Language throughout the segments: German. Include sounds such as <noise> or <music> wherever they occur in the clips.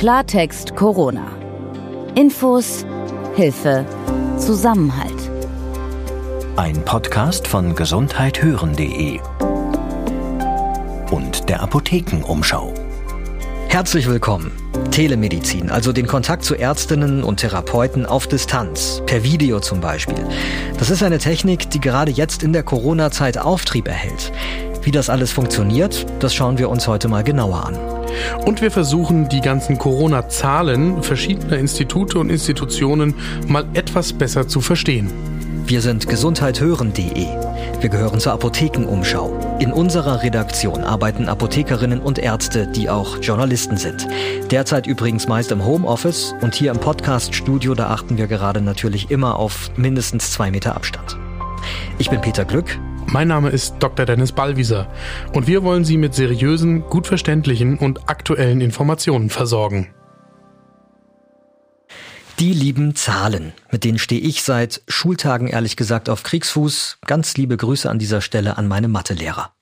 Klartext Corona. Infos, Hilfe, Zusammenhalt. Ein Podcast von gesundheithören.de und der Apothekenumschau. Herzlich willkommen. Telemedizin, also den Kontakt zu Ärztinnen und Therapeuten auf Distanz, per Video zum Beispiel. Das ist eine Technik, die gerade jetzt in der Corona-Zeit Auftrieb erhält. Wie das alles funktioniert, das schauen wir uns heute mal genauer an. Und wir versuchen, die ganzen Corona-Zahlen verschiedener Institute und Institutionen mal etwas besser zu verstehen. Wir sind gesundheithören.de. Wir gehören zur Apothekenumschau. In unserer Redaktion arbeiten Apothekerinnen und Ärzte, die auch Journalisten sind. Derzeit übrigens meist im Homeoffice und hier im Podcast-Studio, da achten wir gerade natürlich immer auf mindestens zwei Meter Abstand. Ich bin Peter Glück. Mein Name ist Dr. Dennis Ballwieser und wir wollen Sie mit seriösen, gut verständlichen und aktuellen Informationen versorgen. Die lieben Zahlen, mit denen stehe ich seit Schultagen ehrlich gesagt auf Kriegsfuß. Ganz liebe Grüße an dieser Stelle an meine Mathelehrer.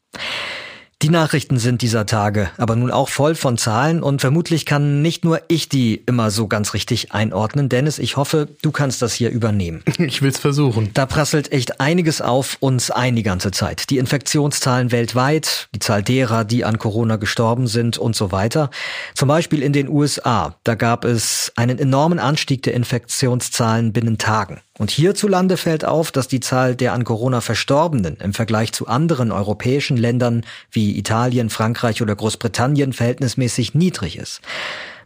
Die Nachrichten sind dieser Tage aber nun auch voll von Zahlen und vermutlich kann nicht nur ich die immer so ganz richtig einordnen. Dennis, ich hoffe, du kannst das hier übernehmen. <laughs> Ich will's versuchen. Da prasselt echt einiges auf uns ein die ganze Zeit. Die Infektionszahlen weltweit, die Zahl derer, die an Corona gestorben sind und so weiter. Zum Beispiel in den USA. Da gab es einen enormen Anstieg der Infektionszahlen binnen Tagen. Und hierzulande fällt auf, dass die Zahl der an Corona Verstorbenen im Vergleich zu anderen europäischen Ländern wie Italien, Frankreich oder Großbritannien verhältnismäßig niedrig ist.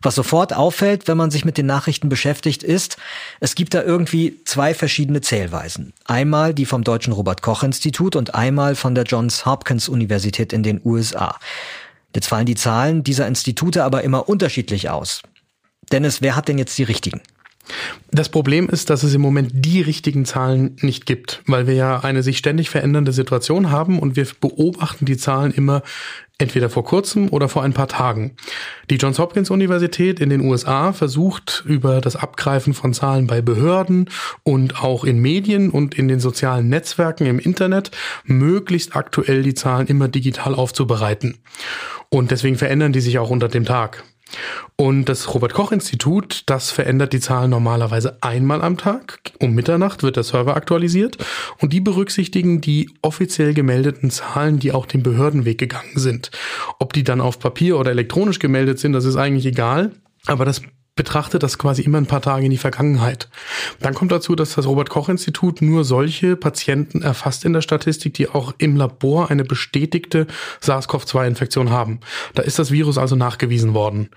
Was sofort auffällt, wenn man sich mit den Nachrichten beschäftigt, ist, es gibt da irgendwie zwei verschiedene Zählweisen. Einmal die vom Deutschen Robert Koch Institut und einmal von der Johns Hopkins Universität in den USA. Jetzt fallen die Zahlen dieser Institute aber immer unterschiedlich aus. Dennis, wer hat denn jetzt die richtigen? Das Problem ist, dass es im Moment die richtigen Zahlen nicht gibt, weil wir ja eine sich ständig verändernde Situation haben und wir beobachten die Zahlen immer entweder vor kurzem oder vor ein paar Tagen. Die Johns Hopkins Universität in den USA versucht über das Abgreifen von Zahlen bei Behörden und auch in Medien und in den sozialen Netzwerken im Internet möglichst aktuell die Zahlen immer digital aufzubereiten. Und deswegen verändern die sich auch unter dem Tag. Und das Robert Koch Institut, das verändert die Zahlen normalerweise einmal am Tag. Um Mitternacht wird der Server aktualisiert und die berücksichtigen die offiziell gemeldeten Zahlen, die auch den Behördenweg gegangen sind. Ob die dann auf Papier oder elektronisch gemeldet sind, das ist eigentlich egal. Aber das betrachtet das quasi immer ein paar Tage in die Vergangenheit. Dann kommt dazu, dass das Robert Koch Institut nur solche Patienten erfasst in der Statistik, die auch im Labor eine bestätigte SARS-CoV-2-Infektion haben. Da ist das Virus also nachgewiesen worden.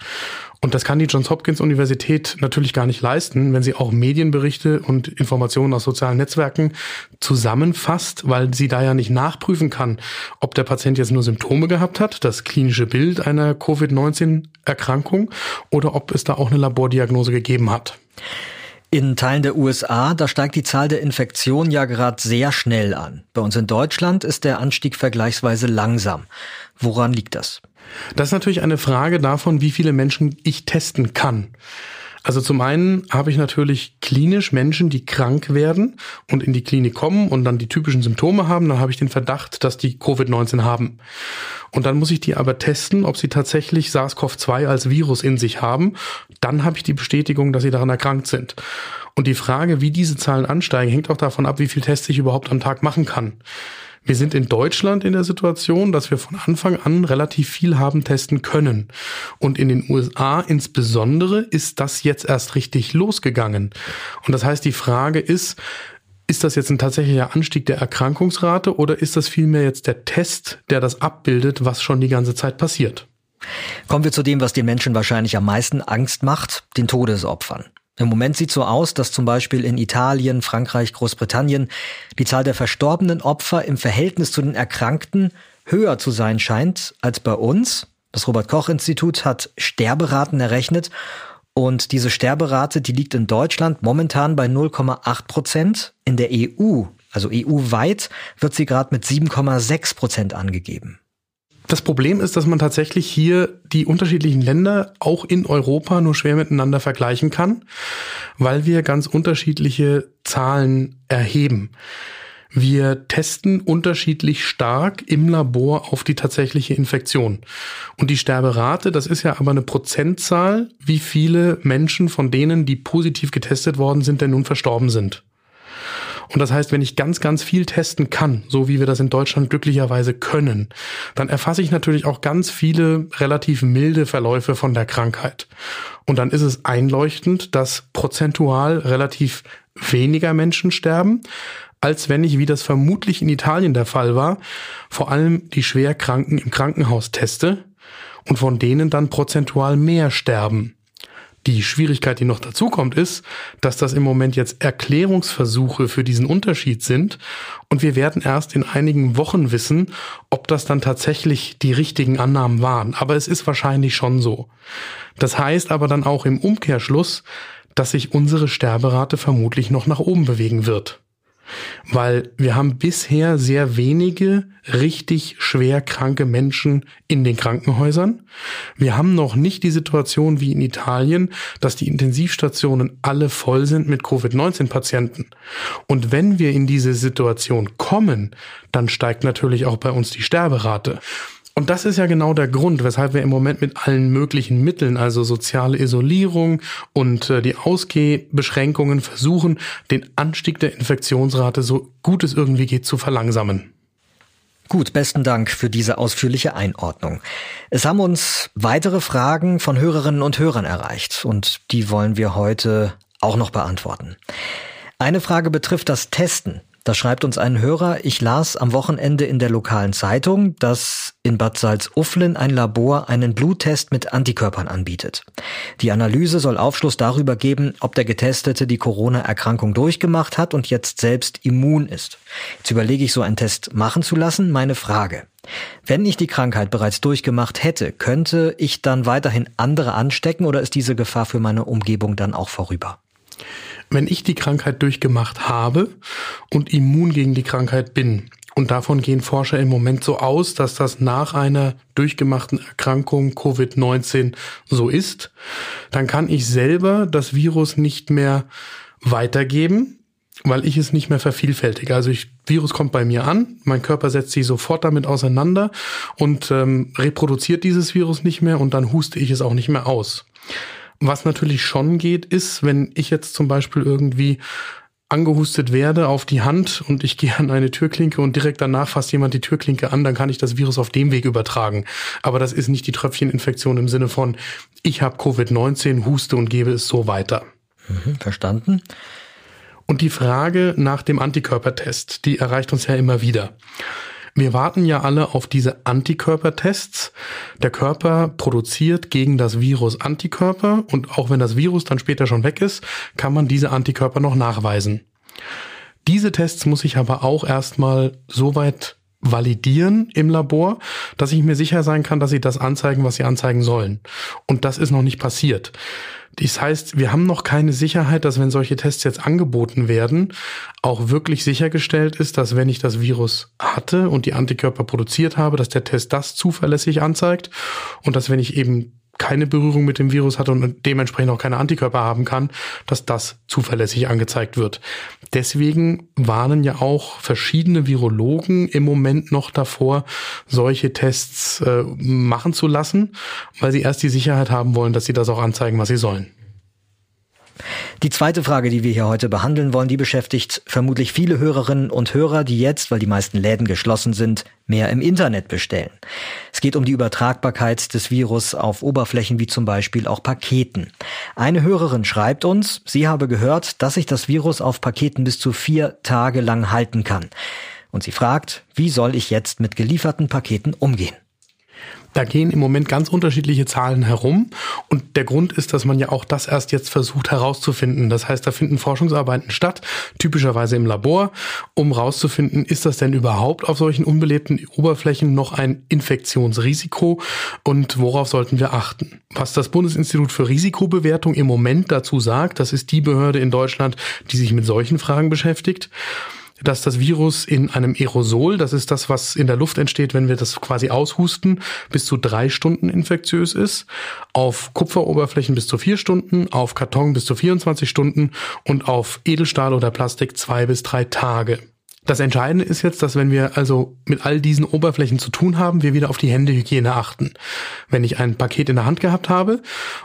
Und das kann die Johns Hopkins Universität natürlich gar nicht leisten, wenn sie auch Medienberichte und Informationen aus sozialen Netzwerken zusammenfasst, weil sie da ja nicht nachprüfen kann, ob der Patient jetzt nur Symptome gehabt hat, das klinische Bild einer Covid-19-Erkrankung, oder ob es da auch eine Labordiagnose gegeben hat. In Teilen der USA, da steigt die Zahl der Infektionen ja gerade sehr schnell an. Bei uns in Deutschland ist der Anstieg vergleichsweise langsam. Woran liegt das? Das ist natürlich eine Frage davon, wie viele Menschen ich testen kann. Also zum einen habe ich natürlich klinisch Menschen, die krank werden und in die Klinik kommen und dann die typischen Symptome haben. Dann habe ich den Verdacht, dass die Covid-19 haben. Und dann muss ich die aber testen, ob sie tatsächlich SARS-CoV-2 als Virus in sich haben. Dann habe ich die Bestätigung, dass sie daran erkrankt sind. Und die Frage, wie diese Zahlen ansteigen, hängt auch davon ab, wie viel Tests ich überhaupt am Tag machen kann. Wir sind in Deutschland in der Situation, dass wir von Anfang an relativ viel haben testen können. Und in den USA insbesondere ist das jetzt erst richtig losgegangen. Und das heißt, die Frage ist, ist das jetzt ein tatsächlicher Anstieg der Erkrankungsrate oder ist das vielmehr jetzt der Test, der das abbildet, was schon die ganze Zeit passiert? Kommen wir zu dem, was den Menschen wahrscheinlich am meisten Angst macht, den Todesopfern. Im Moment sieht so aus, dass zum Beispiel in Italien, Frankreich, Großbritannien die Zahl der verstorbenen Opfer im Verhältnis zu den Erkrankten höher zu sein scheint als bei uns. Das Robert Koch Institut hat Sterberaten errechnet und diese Sterberate, die liegt in Deutschland momentan bei 0,8 Prozent. In der EU, also EU-weit, wird sie gerade mit 7,6 Prozent angegeben. Das Problem ist, dass man tatsächlich hier die unterschiedlichen Länder auch in Europa nur schwer miteinander vergleichen kann, weil wir ganz unterschiedliche Zahlen erheben. Wir testen unterschiedlich stark im Labor auf die tatsächliche Infektion. Und die Sterberate, das ist ja aber eine Prozentzahl, wie viele Menschen von denen, die positiv getestet worden sind, denn nun verstorben sind. Und das heißt, wenn ich ganz, ganz viel testen kann, so wie wir das in Deutschland glücklicherweise können, dann erfasse ich natürlich auch ganz viele relativ milde Verläufe von der Krankheit. Und dann ist es einleuchtend, dass prozentual relativ weniger Menschen sterben, als wenn ich, wie das vermutlich in Italien der Fall war, vor allem die Schwerkranken im Krankenhaus teste und von denen dann prozentual mehr sterben. Die Schwierigkeit, die noch dazukommt, ist, dass das im Moment jetzt Erklärungsversuche für diesen Unterschied sind und wir werden erst in einigen Wochen wissen, ob das dann tatsächlich die richtigen Annahmen waren. Aber es ist wahrscheinlich schon so. Das heißt aber dann auch im Umkehrschluss, dass sich unsere Sterberate vermutlich noch nach oben bewegen wird. Weil wir haben bisher sehr wenige richtig schwer kranke Menschen in den Krankenhäusern. Wir haben noch nicht die Situation wie in Italien, dass die Intensivstationen alle voll sind mit Covid-19-Patienten. Und wenn wir in diese Situation kommen, dann steigt natürlich auch bei uns die Sterberate. Und das ist ja genau der Grund, weshalb wir im Moment mit allen möglichen Mitteln, also soziale Isolierung und äh, die Ausgehbeschränkungen versuchen, den Anstieg der Infektionsrate so gut es irgendwie geht zu verlangsamen. Gut, besten Dank für diese ausführliche Einordnung. Es haben uns weitere Fragen von Hörerinnen und Hörern erreicht und die wollen wir heute auch noch beantworten. Eine Frage betrifft das Testen. Da schreibt uns ein Hörer, ich las am Wochenende in der lokalen Zeitung, dass in Bad Salzuflen ein Labor einen Bluttest mit Antikörpern anbietet. Die Analyse soll Aufschluss darüber geben, ob der Getestete die Corona-Erkrankung durchgemacht hat und jetzt selbst immun ist. Jetzt überlege ich, so einen Test machen zu lassen. Meine Frage. Wenn ich die Krankheit bereits durchgemacht hätte, könnte ich dann weiterhin andere anstecken oder ist diese Gefahr für meine Umgebung dann auch vorüber? Wenn ich die Krankheit durchgemacht habe und immun gegen die Krankheit bin, und davon gehen Forscher im Moment so aus, dass das nach einer durchgemachten Erkrankung Covid-19 so ist, dann kann ich selber das Virus nicht mehr weitergeben, weil ich es nicht mehr vervielfältige. Also ich, Virus kommt bei mir an, mein Körper setzt sich sofort damit auseinander und ähm, reproduziert dieses Virus nicht mehr und dann huste ich es auch nicht mehr aus. Was natürlich schon geht, ist, wenn ich jetzt zum Beispiel irgendwie angehustet werde auf die Hand und ich <laughs> gehe an eine Türklinke und direkt danach fasst jemand die Türklinke an, dann kann ich das Virus auf dem Weg übertragen. Aber das ist nicht die Tröpfcheninfektion im Sinne von, ich habe Covid-19, huste und gebe es so weiter. Mhm, verstanden. Und die Frage nach dem Antikörpertest, die erreicht uns ja immer wieder. Wir warten ja alle auf diese Antikörpertests. Der Körper produziert gegen das Virus Antikörper und auch wenn das Virus dann später schon weg ist, kann man diese Antikörper noch nachweisen. Diese Tests muss ich aber auch erstmal so weit validieren im Labor, dass ich mir sicher sein kann, dass sie das anzeigen, was sie anzeigen sollen. Und das ist noch nicht passiert. Das heißt, wir haben noch keine Sicherheit, dass wenn solche Tests jetzt angeboten werden, auch wirklich sichergestellt ist, dass wenn ich das Virus hatte und die Antikörper produziert habe, dass der Test das zuverlässig anzeigt und dass wenn ich eben keine Berührung mit dem Virus hat und dementsprechend auch keine Antikörper haben kann, dass das zuverlässig angezeigt wird. Deswegen warnen ja auch verschiedene Virologen im Moment noch davor, solche Tests äh, machen zu lassen, weil sie erst die Sicherheit haben wollen, dass sie das auch anzeigen, was sie sollen. Die zweite Frage, die wir hier heute behandeln wollen, die beschäftigt vermutlich viele Hörerinnen und Hörer, die jetzt, weil die meisten Läden geschlossen sind, mehr im Internet bestellen. Es geht um die Übertragbarkeit des Virus auf Oberflächen wie zum Beispiel auch Paketen. Eine Hörerin schreibt uns, sie habe gehört, dass sich das Virus auf Paketen bis zu vier Tage lang halten kann. Und sie fragt, wie soll ich jetzt mit gelieferten Paketen umgehen? Da gehen im Moment ganz unterschiedliche Zahlen herum. Und der Grund ist, dass man ja auch das erst jetzt versucht herauszufinden. Das heißt, da finden Forschungsarbeiten statt, typischerweise im Labor, um herauszufinden, ist das denn überhaupt auf solchen unbelebten Oberflächen noch ein Infektionsrisiko und worauf sollten wir achten? Was das Bundesinstitut für Risikobewertung im Moment dazu sagt, das ist die Behörde in Deutschland, die sich mit solchen Fragen beschäftigt dass das Virus in einem Aerosol, das ist das, was in der Luft entsteht, wenn wir das quasi aushusten, bis zu drei Stunden infektiös ist, auf Kupferoberflächen bis zu vier Stunden, auf Karton bis zu 24 Stunden und auf Edelstahl oder Plastik zwei bis drei Tage. Das Entscheidende ist jetzt, dass wenn wir also mit all diesen Oberflächen zu tun haben, wir wieder auf die Händehygiene achten. Wenn ich ein Paket in der Hand gehabt habe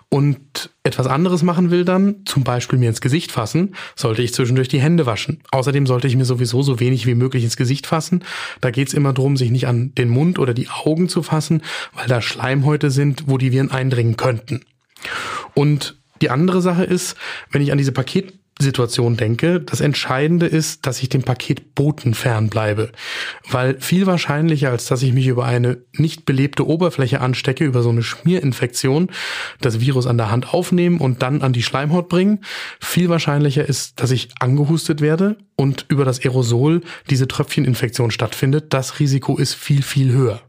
und etwas anderes machen will dann, zum Beispiel mir ins Gesicht fassen, sollte ich zwischendurch die Hände waschen. Außerdem sollte ich mir sowieso so wenig wie möglich ins Gesicht fassen. Da geht's immer darum, sich nicht an den Mund oder die Augen zu fassen, weil da Schleimhäute sind, wo die Viren eindringen könnten. Und die andere Sache ist, wenn ich an diese Paket Situation denke, das Entscheidende ist, dass ich dem Paketboten fernbleibe. Weil viel wahrscheinlicher, als dass ich mich über eine nicht belebte Oberfläche anstecke, über so eine Schmierinfektion, das Virus an der Hand aufnehmen und dann an die Schleimhaut bringen, viel wahrscheinlicher ist, dass ich angehustet werde und über das Aerosol diese Tröpfcheninfektion stattfindet. Das Risiko ist viel, viel höher.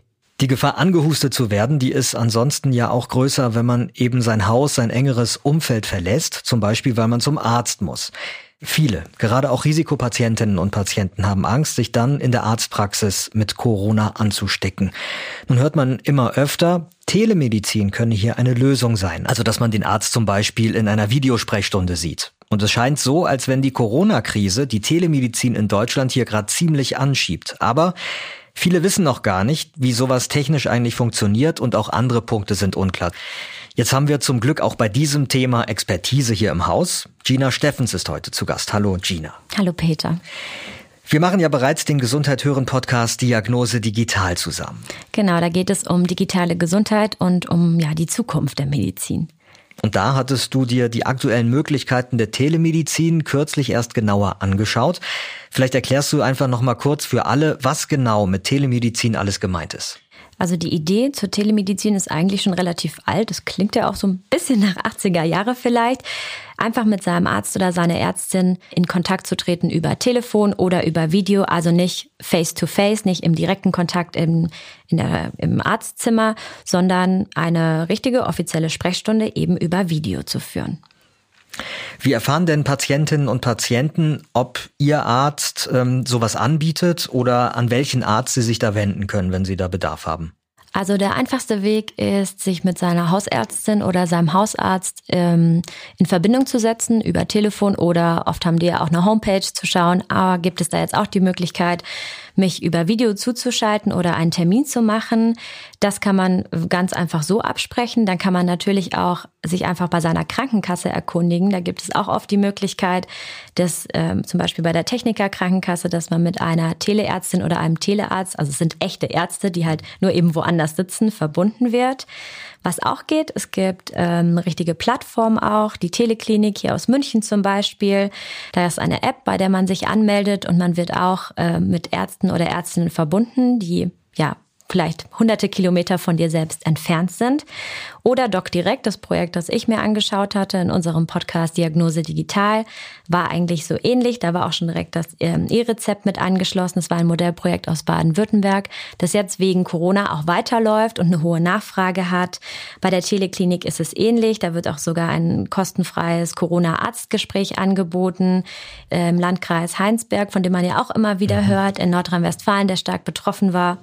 Die Gefahr, angehustet zu werden, die ist ansonsten ja auch größer, wenn man eben sein Haus, sein engeres Umfeld verlässt, zum Beispiel weil man zum Arzt muss. Viele, gerade auch Risikopatientinnen und Patienten haben Angst, sich dann in der Arztpraxis mit Corona anzustecken. Nun hört man immer öfter, Telemedizin könne hier eine Lösung sein, also dass man den Arzt zum Beispiel in einer Videosprechstunde sieht. Und es scheint so, als wenn die Corona-Krise die Telemedizin in Deutschland hier gerade ziemlich anschiebt. Aber Viele wissen noch gar nicht, wie sowas technisch eigentlich funktioniert und auch andere Punkte sind unklar. Jetzt haben wir zum Glück auch bei diesem Thema Expertise hier im Haus. Gina Steffens ist heute zu Gast. Hallo Gina. Hallo Peter. Wir machen ja bereits den Gesundheit hören Podcast Diagnose digital zusammen. Genau, da geht es um digitale Gesundheit und um ja die Zukunft der Medizin. Und da hattest du dir die aktuellen Möglichkeiten der Telemedizin kürzlich erst genauer angeschaut. Vielleicht erklärst du einfach noch mal kurz für alle, was genau mit Telemedizin alles gemeint ist. Also die Idee zur Telemedizin ist eigentlich schon relativ alt. Das klingt ja auch so ein bisschen nach 80er Jahre vielleicht. Einfach mit seinem Arzt oder seiner Ärztin in Kontakt zu treten über Telefon oder über Video, also nicht face to face, nicht im direkten Kontakt im, der, im Arztzimmer, sondern eine richtige offizielle Sprechstunde eben über Video zu führen. Wie erfahren denn Patientinnen und Patienten, ob ihr Arzt ähm, sowas anbietet oder an welchen Arzt sie sich da wenden können, wenn sie da Bedarf haben? Also der einfachste Weg ist, sich mit seiner Hausärztin oder seinem Hausarzt ähm, in Verbindung zu setzen über Telefon oder oft haben die ja auch eine Homepage zu schauen. Aber gibt es da jetzt auch die Möglichkeit, mich über Video zuzuschalten oder einen Termin zu machen. Das kann man ganz einfach so absprechen. Dann kann man natürlich auch sich einfach bei seiner Krankenkasse erkundigen. Da gibt es auch oft die Möglichkeit, dass ähm, zum Beispiel bei der Techniker Krankenkasse, dass man mit einer Teleärztin oder einem Telearzt, also es sind echte Ärzte, die halt nur eben woanders sitzen, verbunden wird. Was auch geht, es gibt ähm, richtige Plattformen auch, die Teleklinik hier aus München zum Beispiel. Da ist eine App, bei der man sich anmeldet und man wird auch äh, mit Ärzten oder Ärztinnen verbunden, die ja vielleicht hunderte Kilometer von dir selbst entfernt sind. Oder DocDirect, das Projekt, das ich mir angeschaut hatte in unserem Podcast Diagnose Digital, war eigentlich so ähnlich. Da war auch schon direkt das ähm, E-Rezept mit angeschlossen. Es war ein Modellprojekt aus Baden-Württemberg, das jetzt wegen Corona auch weiterläuft und eine hohe Nachfrage hat. Bei der Teleklinik ist es ähnlich. Da wird auch sogar ein kostenfreies Corona-Arztgespräch angeboten im Landkreis Heinsberg, von dem man ja auch immer wieder mhm. hört, in Nordrhein-Westfalen, der stark betroffen war.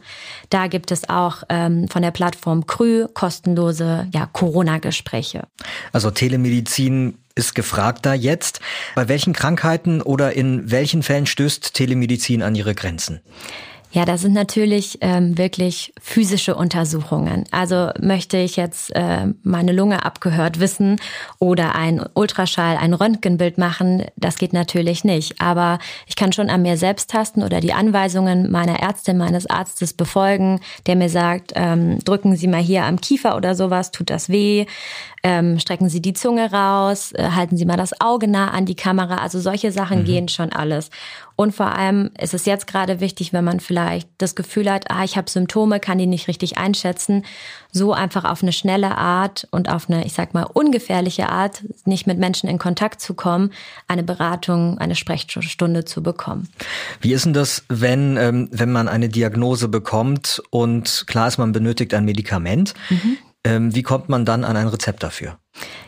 Da gibt es auch ähm, von der Plattform Krü kostenlose ja, Corona-Gespräche. Also Telemedizin ist gefragter jetzt. Bei welchen Krankheiten oder in welchen Fällen stößt Telemedizin an ihre Grenzen? Ja, das sind natürlich ähm, wirklich physische Untersuchungen. Also möchte ich jetzt äh, meine Lunge abgehört wissen oder ein Ultraschall, ein Röntgenbild machen, das geht natürlich nicht. Aber ich kann schon an mir selbst tasten oder die Anweisungen meiner Ärztin, meines Arztes befolgen, der mir sagt, ähm, drücken Sie mal hier am Kiefer oder sowas, tut das weh ähm, strecken Sie die Zunge raus, äh, halten Sie mal das Auge nah an die Kamera. Also solche Sachen mhm. gehen schon alles. Und vor allem ist es jetzt gerade wichtig, wenn man vielleicht das Gefühl hat, ah, ich habe Symptome, kann die nicht richtig einschätzen, so einfach auf eine schnelle Art und auf eine, ich sag mal, ungefährliche Art, nicht mit Menschen in Kontakt zu kommen, eine Beratung, eine Sprechstunde zu bekommen. Wie ist denn das, wenn, ähm, wenn man eine Diagnose bekommt und klar ist, man benötigt ein Medikament? Mhm. Ähm, wie kommt man dann an ein Rezept dafür?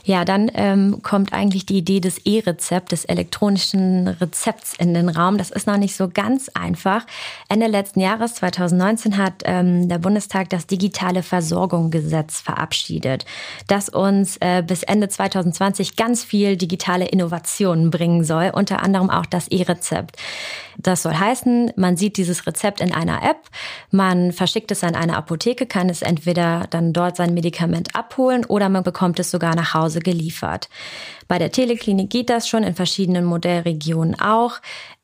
Ja, dann ähm, kommt eigentlich die Idee des E-Rezept, des elektronischen Rezepts in den Raum. Das ist noch nicht so ganz einfach. Ende letzten Jahres, 2019, hat ähm, der Bundestag das digitale Versorgungsgesetz verabschiedet, das uns äh, bis Ende 2020 ganz viel digitale Innovationen bringen soll, unter anderem auch das E-Rezept. Das soll heißen, man sieht dieses Rezept in einer App, man verschickt es an eine Apotheke, kann es entweder dann dort sein Medikament abholen oder man bekommt es sogar nach Hause geliefert. Bei der Teleklinik geht das schon in verschiedenen Modellregionen auch.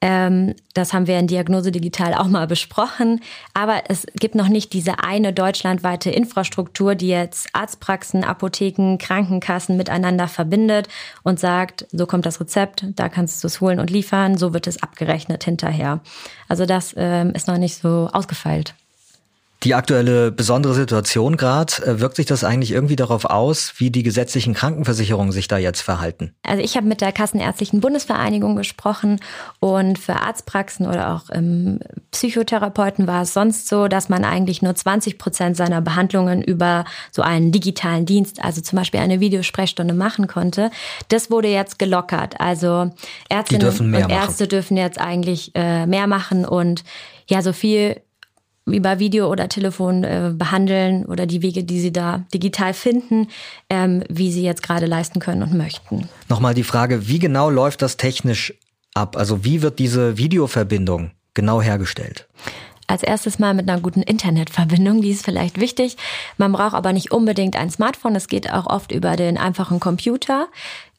Ähm, das haben wir in Diagnose Digital auch mal besprochen. Aber es gibt noch nicht diese eine deutschlandweite Infrastruktur, die jetzt Arztpraxen, Apotheken, Krankenkassen miteinander verbindet und sagt, so kommt das Rezept, da kannst du es holen und liefern, so wird es abgerechnet hinterher. Also das ähm, ist noch nicht so ausgefeilt. Die aktuelle besondere Situation gerade, äh, wirkt sich das eigentlich irgendwie darauf aus, wie die gesetzlichen Krankenversicherungen sich da jetzt verhalten? Also ich habe mit der Kassenärztlichen Bundesvereinigung gesprochen und für Arztpraxen oder auch ähm, Psychotherapeuten war es sonst so, dass man eigentlich nur 20 Prozent seiner Behandlungen über so einen digitalen Dienst, also zum Beispiel eine Videosprechstunde machen konnte. Das wurde jetzt gelockert. Also Ärztinnen und Ärzte machen. dürfen jetzt eigentlich äh, mehr machen und ja, so viel über Video oder Telefon äh, behandeln oder die Wege, die sie da digital finden, ähm, wie sie jetzt gerade leisten können und möchten. Nochmal die Frage, wie genau läuft das technisch ab? Also wie wird diese Videoverbindung genau hergestellt? Als erstes mal mit einer guten Internetverbindung, die ist vielleicht wichtig. Man braucht aber nicht unbedingt ein Smartphone, es geht auch oft über den einfachen Computer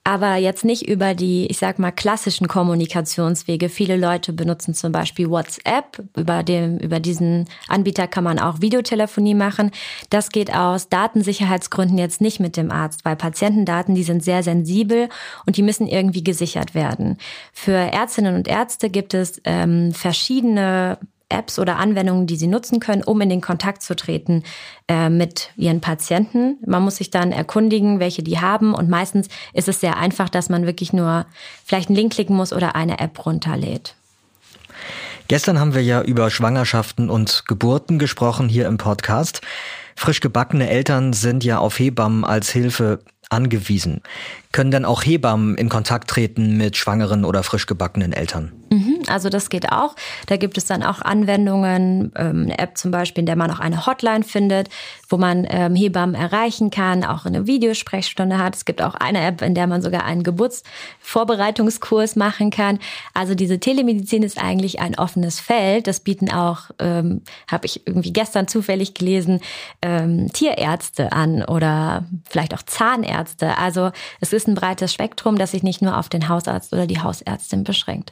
aber jetzt nicht über die, ich sag mal, klassischen Kommunikationswege. Viele Leute benutzen zum Beispiel WhatsApp. Über, dem, über diesen Anbieter kann man auch Videotelefonie machen. Das geht aus Datensicherheitsgründen jetzt nicht mit dem Arzt, weil Patientendaten, die sind sehr sensibel und die müssen irgendwie gesichert werden. Für Ärztinnen und Ärzte gibt es ähm, verschiedene Apps oder Anwendungen, die sie nutzen können, um in den Kontakt zu treten äh, mit ihren Patienten. Man muss sich dann erkundigen, welche die haben. Und meistens ist es sehr einfach, dass man wirklich nur vielleicht einen Link klicken muss oder eine App runterlädt. Gestern haben wir ja über Schwangerschaften und Geburten gesprochen hier im Podcast. Frisch gebackene Eltern sind ja auf Hebammen als Hilfe angewiesen. Können denn auch Hebammen in Kontakt treten mit schwangeren oder frisch gebackenen Eltern? Mhm, also das geht auch. Da gibt es dann auch Anwendungen, ähm, eine App zum Beispiel, in der man auch eine Hotline findet, wo man ähm, Hebammen erreichen kann, auch eine Videosprechstunde hat. Es gibt auch eine App, in der man sogar einen Geburtsvorbereitungskurs machen kann. Also diese Telemedizin ist eigentlich ein offenes Feld. Das bieten auch, ähm, habe ich irgendwie gestern zufällig gelesen, ähm, Tierärzte an oder vielleicht auch Zahnärzte. Also es ist ein breites Spektrum, das sich nicht nur auf den Hausarzt oder die Hausärztin beschränkt.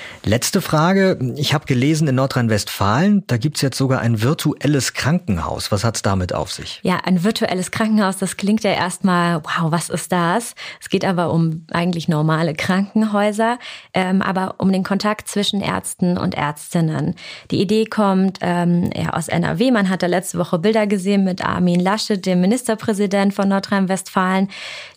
Letzte Frage. Ich habe gelesen, in Nordrhein-Westfalen, da gibt's jetzt sogar ein virtuelles Krankenhaus. Was hat's damit auf sich? Ja, ein virtuelles Krankenhaus, das klingt ja erstmal, wow, was ist das? Es geht aber um eigentlich normale Krankenhäuser, ähm, aber um den Kontakt zwischen Ärzten und Ärztinnen. Die Idee kommt ähm, ja, aus NRW. Man hat da letzte Woche Bilder gesehen mit Armin Laschet, dem Ministerpräsident von Nordrhein-Westfalen.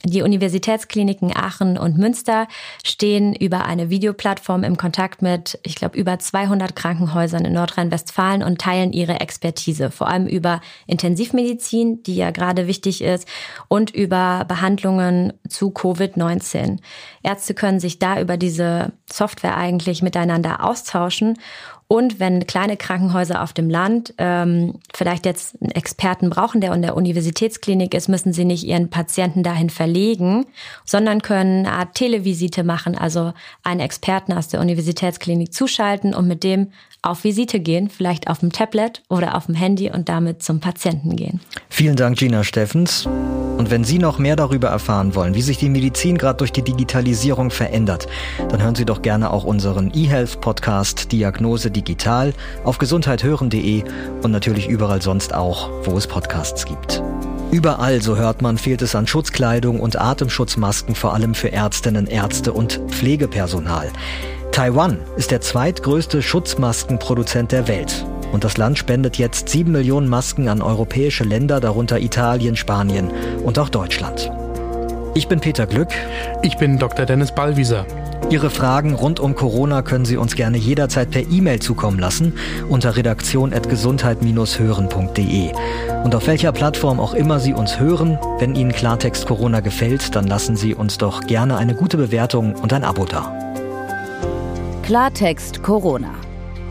Die Universitätskliniken Aachen und Münster stehen über eine Videoplattform im Kontakt Kontakt mit, ich glaube, über 200 Krankenhäusern in Nordrhein-Westfalen und teilen ihre Expertise, vor allem über Intensivmedizin, die ja gerade wichtig ist, und über Behandlungen zu Covid-19. Ärzte können sich da über diese Software eigentlich miteinander austauschen und wenn kleine Krankenhäuser auf dem Land ähm, vielleicht jetzt einen Experten brauchen, der in der Universitätsklinik ist, müssen sie nicht ihren Patienten dahin verlegen, sondern können eine Art Televisite machen, also einen Experten aus der Universitätsklinik zuschalten und mit dem auf Visite gehen, vielleicht auf dem Tablet oder auf dem Handy und damit zum Patienten gehen. Vielen Dank, Gina Steffens. Und wenn Sie noch mehr darüber erfahren wollen, wie sich die Medizin gerade durch die Digitalisierung verändert, dann hören Sie doch gerne auch unseren eHealth-Podcast Diagnose Digital auf gesundheithören.de und natürlich überall sonst auch, wo es Podcasts gibt. Überall, so hört man, fehlt es an Schutzkleidung und Atemschutzmasken, vor allem für Ärztinnen, Ärzte und Pflegepersonal. Taiwan ist der zweitgrößte Schutzmaskenproduzent der Welt. Und das Land spendet jetzt sieben Millionen Masken an europäische Länder, darunter Italien, Spanien und auch Deutschland. Ich bin Peter Glück. Ich bin Dr. Dennis Ballwieser. Ihre Fragen rund um Corona können Sie uns gerne jederzeit per E-Mail zukommen lassen unter redaktion.gesundheit-hören.de. Und auf welcher Plattform auch immer Sie uns hören, wenn Ihnen Klartext Corona gefällt, dann lassen Sie uns doch gerne eine gute Bewertung und ein Abo da. Klartext Corona.